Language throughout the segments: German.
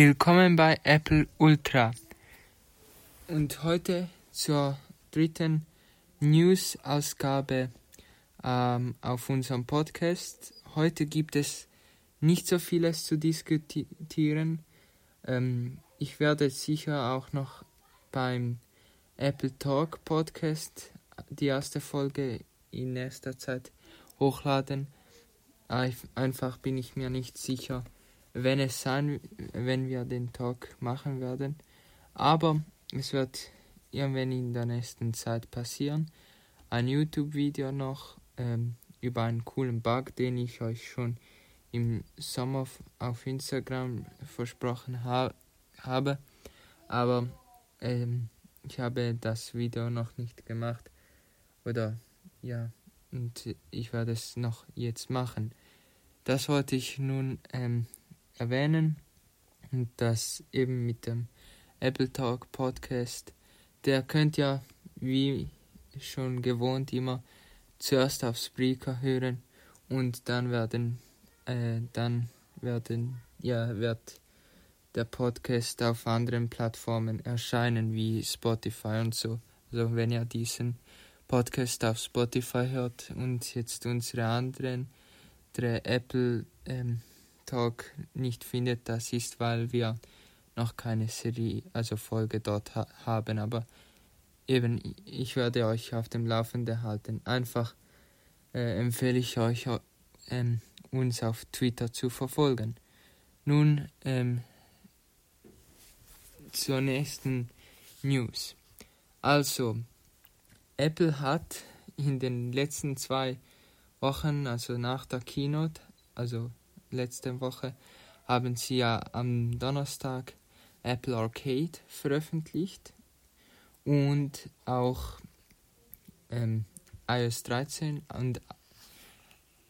Willkommen bei Apple Ultra. Und heute zur dritten News-Ausgabe ähm, auf unserem Podcast. Heute gibt es nicht so vieles zu diskutieren. Ähm, ich werde sicher auch noch beim Apple Talk Podcast die erste Folge in nächster Zeit hochladen. Einfach bin ich mir nicht sicher wenn es sein, wenn wir den Talk machen werden. Aber es wird irgendwann in der nächsten Zeit passieren. Ein YouTube-Video noch ähm, über einen coolen Bug, den ich euch schon im Sommer auf Instagram versprochen ha habe. Aber ähm, ich habe das Video noch nicht gemacht. Oder ja, und ich werde es noch jetzt machen. Das wollte ich nun ähm, erwähnen und das eben mit dem Apple Talk Podcast. Der könnt ja wie schon gewohnt immer zuerst auf Spreaker hören und dann werden äh, dann werden ja wird der Podcast auf anderen Plattformen erscheinen wie Spotify und so. Also wenn ihr diesen Podcast auf Spotify hört und jetzt unsere anderen der Apple ähm, Talk nicht findet, das ist, weil wir noch keine Serie, also Folge dort ha haben. Aber eben, ich werde euch auf dem Laufenden halten. Einfach äh, empfehle ich euch, ähm, uns auf Twitter zu verfolgen. Nun ähm, zur nächsten News. Also, Apple hat in den letzten zwei Wochen, also nach der Keynote, also letzte Woche haben sie ja am Donnerstag Apple Arcade veröffentlicht und auch ähm, iOS 13 und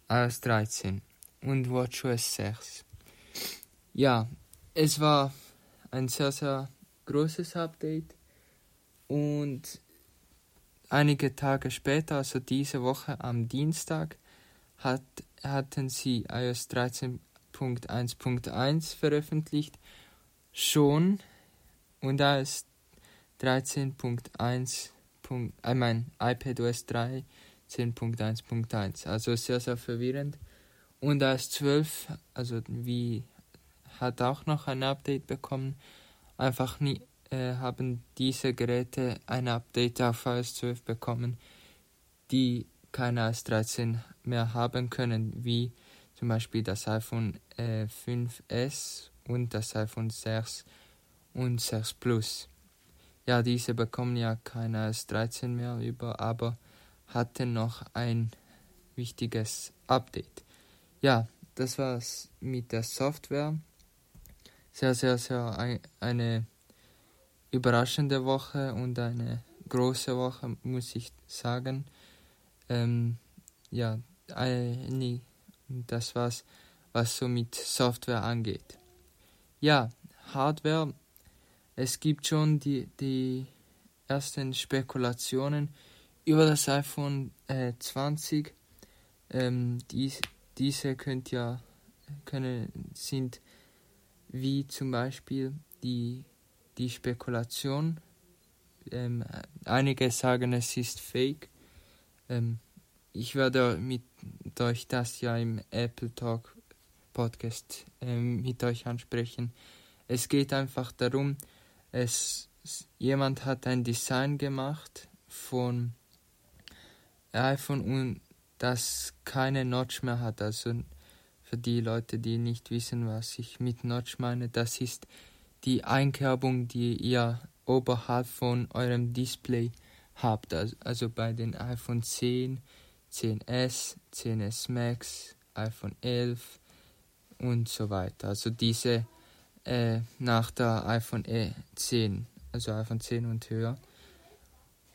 iOS 13 und WatchOS 6. Ja, es war ein sehr, sehr großes Update und einige Tage später, also diese Woche am Dienstag, hat hatten sie iOS 13.1.1 veröffentlicht, schon und iOS 13.1. Ich meine iPadOS 13.1.1, also sehr, sehr verwirrend. Und iOS 12, also wie hat auch noch ein Update bekommen. Einfach nie, äh, haben diese Geräte ein Update auf iOS 12 bekommen, die kein iOS 13 mehr haben können, wie zum Beispiel das iPhone äh, 5S und das iPhone 6 und 6 Plus. Ja, diese bekommen ja kein iOS 13 mehr über, aber hatten noch ein wichtiges Update. Ja, das war's mit der Software. Sehr, sehr, sehr ein, eine überraschende Woche und eine große Woche, muss ich sagen. Ähm, ja, äh, nee, das war's, was so mit Software angeht. Ja, Hardware. Es gibt schon die, die ersten Spekulationen über das iPhone äh, 20. Ähm, dies, diese könnt ja, können, sind wie zum Beispiel die, die Spekulation. Ähm, einige sagen, es ist fake. Ähm, ich werde mit euch das ja im Apple Talk Podcast ähm, mit euch ansprechen. Es geht einfach darum, es jemand hat ein Design gemacht von iPhone und das keine Notch mehr hat. Also für die Leute, die nicht wissen, was ich mit Notch meine, das ist die Einkerbung, die ihr oberhalb von eurem Display habt. Also, also bei den iPhone 10 10S, 10S Max, iPhone 11 und so weiter. Also diese äh, nach der iPhone 10, also iPhone 10 und höher.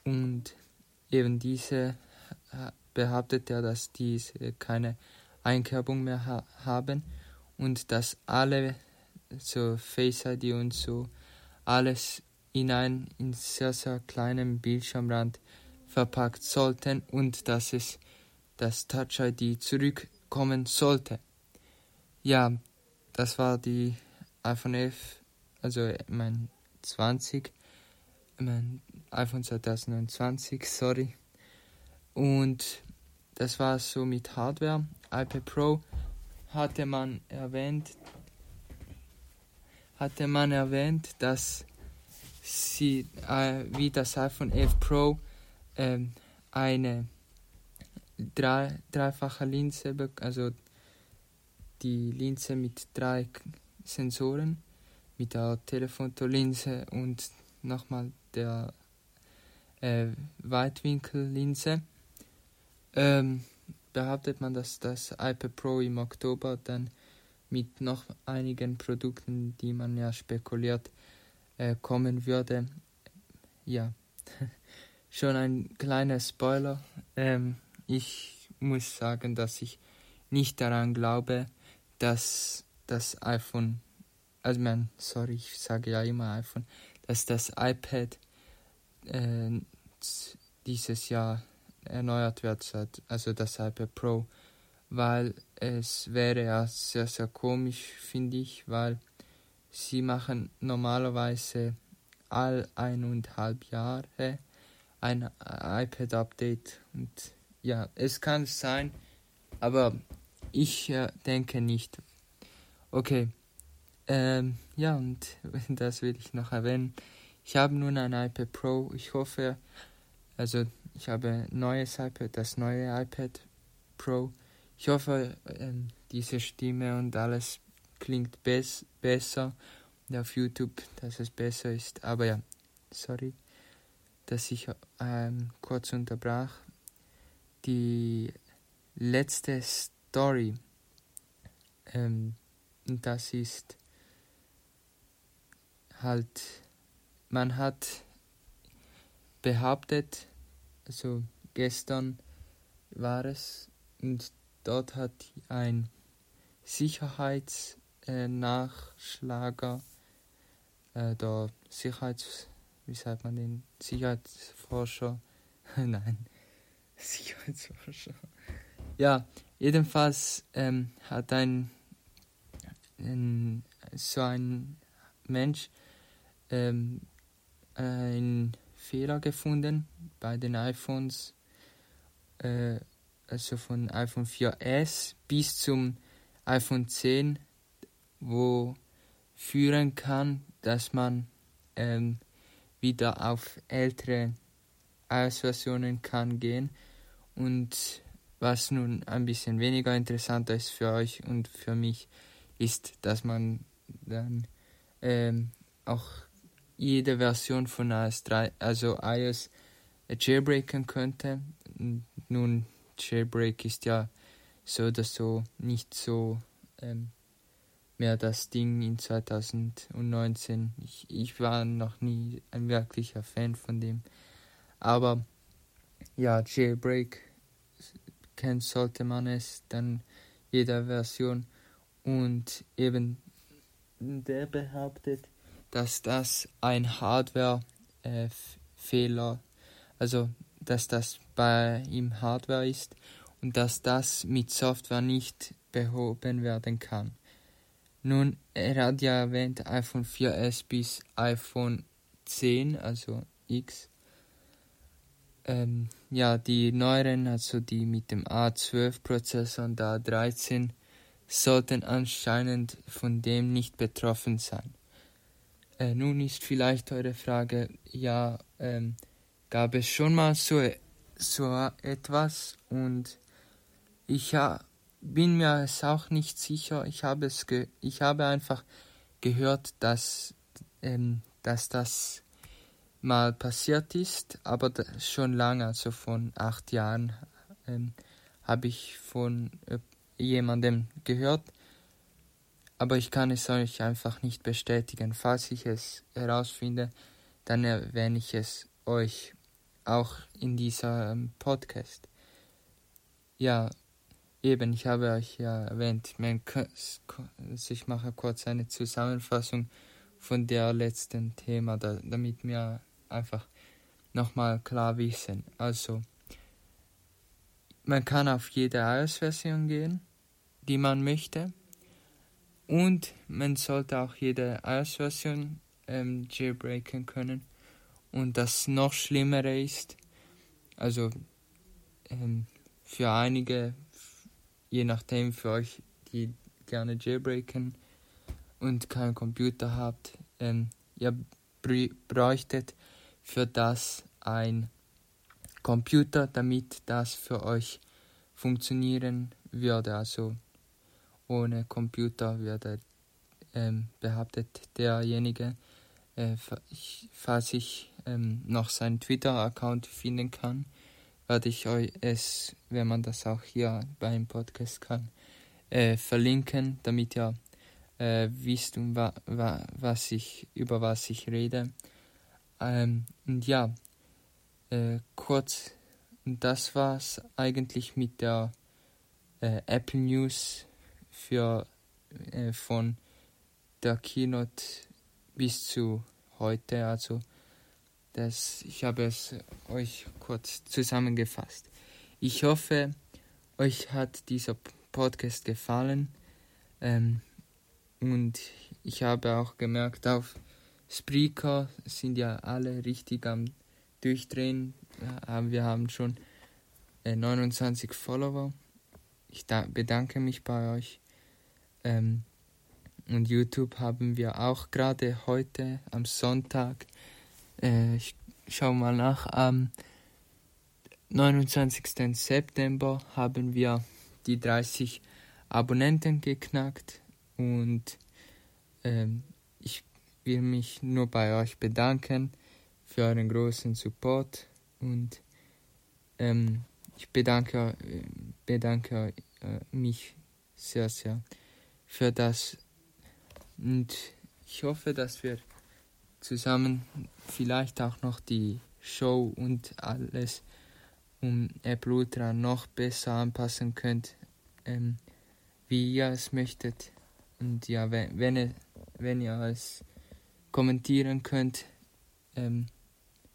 Und eben diese behauptet er, dass diese keine Einkerbung mehr ha haben und dass alle so Face ID und so alles in ein in sehr sehr kleinem Bildschirmrand verpackt sollten und dass es das Touch ID zurückkommen sollte. Ja, das war die iPhone 11 also mein 20, mein iPhone 2020, sorry. Und das war so mit Hardware. iPad Pro hatte man erwähnt, hatte man erwähnt, dass sie äh, wie das iPhone 11 Pro äh, eine drei, dreifache Linse, also die Linse mit drei Sensoren, mit der Telefonlinse und nochmal der äh, Weitwinkellinse. Ähm, behauptet man, dass das iPad Pro im Oktober dann mit noch einigen Produkten, die man ja spekuliert, äh, kommen würde. Ja, schon ein kleiner Spoiler. Ähm, ich muss sagen, dass ich nicht daran glaube, dass das iPhone, also man, sorry, ich sage ja immer iPhone, dass das iPad äh, dieses Jahr erneuert wird, also das iPad Pro, weil es wäre ja sehr, sehr komisch, finde ich, weil sie machen normalerweise all eineinhalb Jahre ein iPad-Update und ja, es kann sein, aber ich äh, denke nicht. Okay, ähm, ja, und das will ich noch erwähnen. Ich habe nun ein iPad Pro. Ich hoffe, also ich habe neues iPad, das neue iPad Pro. Ich hoffe, ähm, diese Stimme und alles klingt bes besser auf YouTube, dass es besser ist. Aber ja, sorry, dass ich ähm, kurz unterbrach. Die letzte Story, ähm, das ist halt, man hat behauptet, also gestern war es, und dort hat ein Sicherheitsnachschlager, äh, äh, der Sicherheits, wie sagt man den, Sicherheitsforscher, nein, Sicherheitsforscher, ja, jedenfalls ähm, hat ein, ein, so ein Mensch ähm, einen Fehler gefunden bei den iPhones, äh, also von iPhone 4S bis zum iPhone 10, wo führen kann, dass man ähm, wieder auf ältere iOS-Versionen kann gehen und was nun ein bisschen weniger interessant ist für euch und für mich ist, dass man dann ähm, auch jede Version von iOS 3, also iOS jailbreaken könnte. Nun, Jailbreak ist ja so oder so nicht so ähm, mehr das Ding in 2019. Ich, ich war noch nie ein wirklicher Fan von dem. Aber ja, Jailbreak kennt sollte man es dann jeder Version und eben der behauptet, dass das ein Hardware-Fehler, also dass das bei ihm Hardware ist und dass das mit Software nicht behoben werden kann. Nun, er hat ja erwähnt iPhone 4S bis iPhone 10, also X. Ähm, ja, die neueren, also die mit dem A12-Prozessor und A13, sollten anscheinend von dem nicht betroffen sein. Äh, nun ist vielleicht eure Frage, ja, ähm, gab es schon mal so, so etwas und ich ja, bin mir es auch nicht sicher. Ich habe es ich habe einfach gehört, dass, ähm, dass das mal passiert ist, aber schon lange, also von acht Jahren, ähm, habe ich von äh, jemandem gehört, aber ich kann es euch einfach nicht bestätigen. Falls ich es herausfinde, dann erwähne ich es euch auch in dieser ähm, Podcast. Ja, eben, ich habe euch ja erwähnt, ich mache kurz eine Zusammenfassung von der letzten Thema, damit wir einfach nochmal klar wissen. Also, man kann auf jede iOS-Version gehen, die man möchte. Und man sollte auch jede iOS-Version ähm, jailbreaken können. Und das noch Schlimmere ist, also ähm, für einige, je nachdem für euch, die gerne jailbreaken und keinen Computer habt, ähm, ihr bräuchtet für das ein Computer, damit das für euch funktionieren würde. Also ohne Computer würde ähm, behauptet derjenige, äh, falls ich ähm, noch seinen Twitter-Account finden kann, werde ich euch es, wenn man das auch hier beim Podcast kann, äh, verlinken, damit ihr äh, wisst, um wa, wa, was ich, über was ich rede. Ähm, und ja, äh, kurz, das war's eigentlich mit der äh, Apple News für äh, von der Keynote bis zu heute. Also das, ich habe es euch kurz zusammengefasst. Ich hoffe, euch hat dieser Podcast gefallen. Ähm, und ich habe auch gemerkt, auf Spreaker sind ja alle richtig am Durchdrehen. Wir haben schon 29 äh, Follower. Ich bedanke mich bei euch. Ähm, und YouTube haben wir auch gerade heute am Sonntag. Äh, ich schau mal nach. Am 29. September haben wir die 30 Abonnenten geknackt und ähm, ich will mich nur bei euch bedanken für euren großen Support und ähm, ich bedanke, bedanke äh, mich sehr, sehr für das und ich hoffe, dass wir zusammen vielleicht auch noch die Show und alles um Apple Ultra noch besser anpassen könnt, ähm, wie ihr es möchtet. Und ja, wenn, wenn, ihr, wenn ihr es kommentieren könnt, ähm,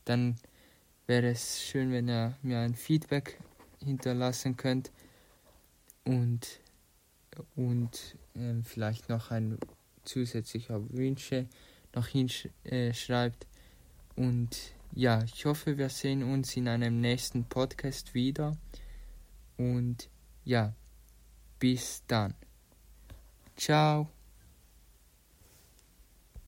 dann wäre es schön, wenn ihr mir ein Feedback hinterlassen könnt und, und ähm, vielleicht noch ein zusätzlicher Wünsche noch hinschreibt. Und ja, ich hoffe, wir sehen uns in einem nächsten Podcast wieder. Und ja, bis dann. Ciao.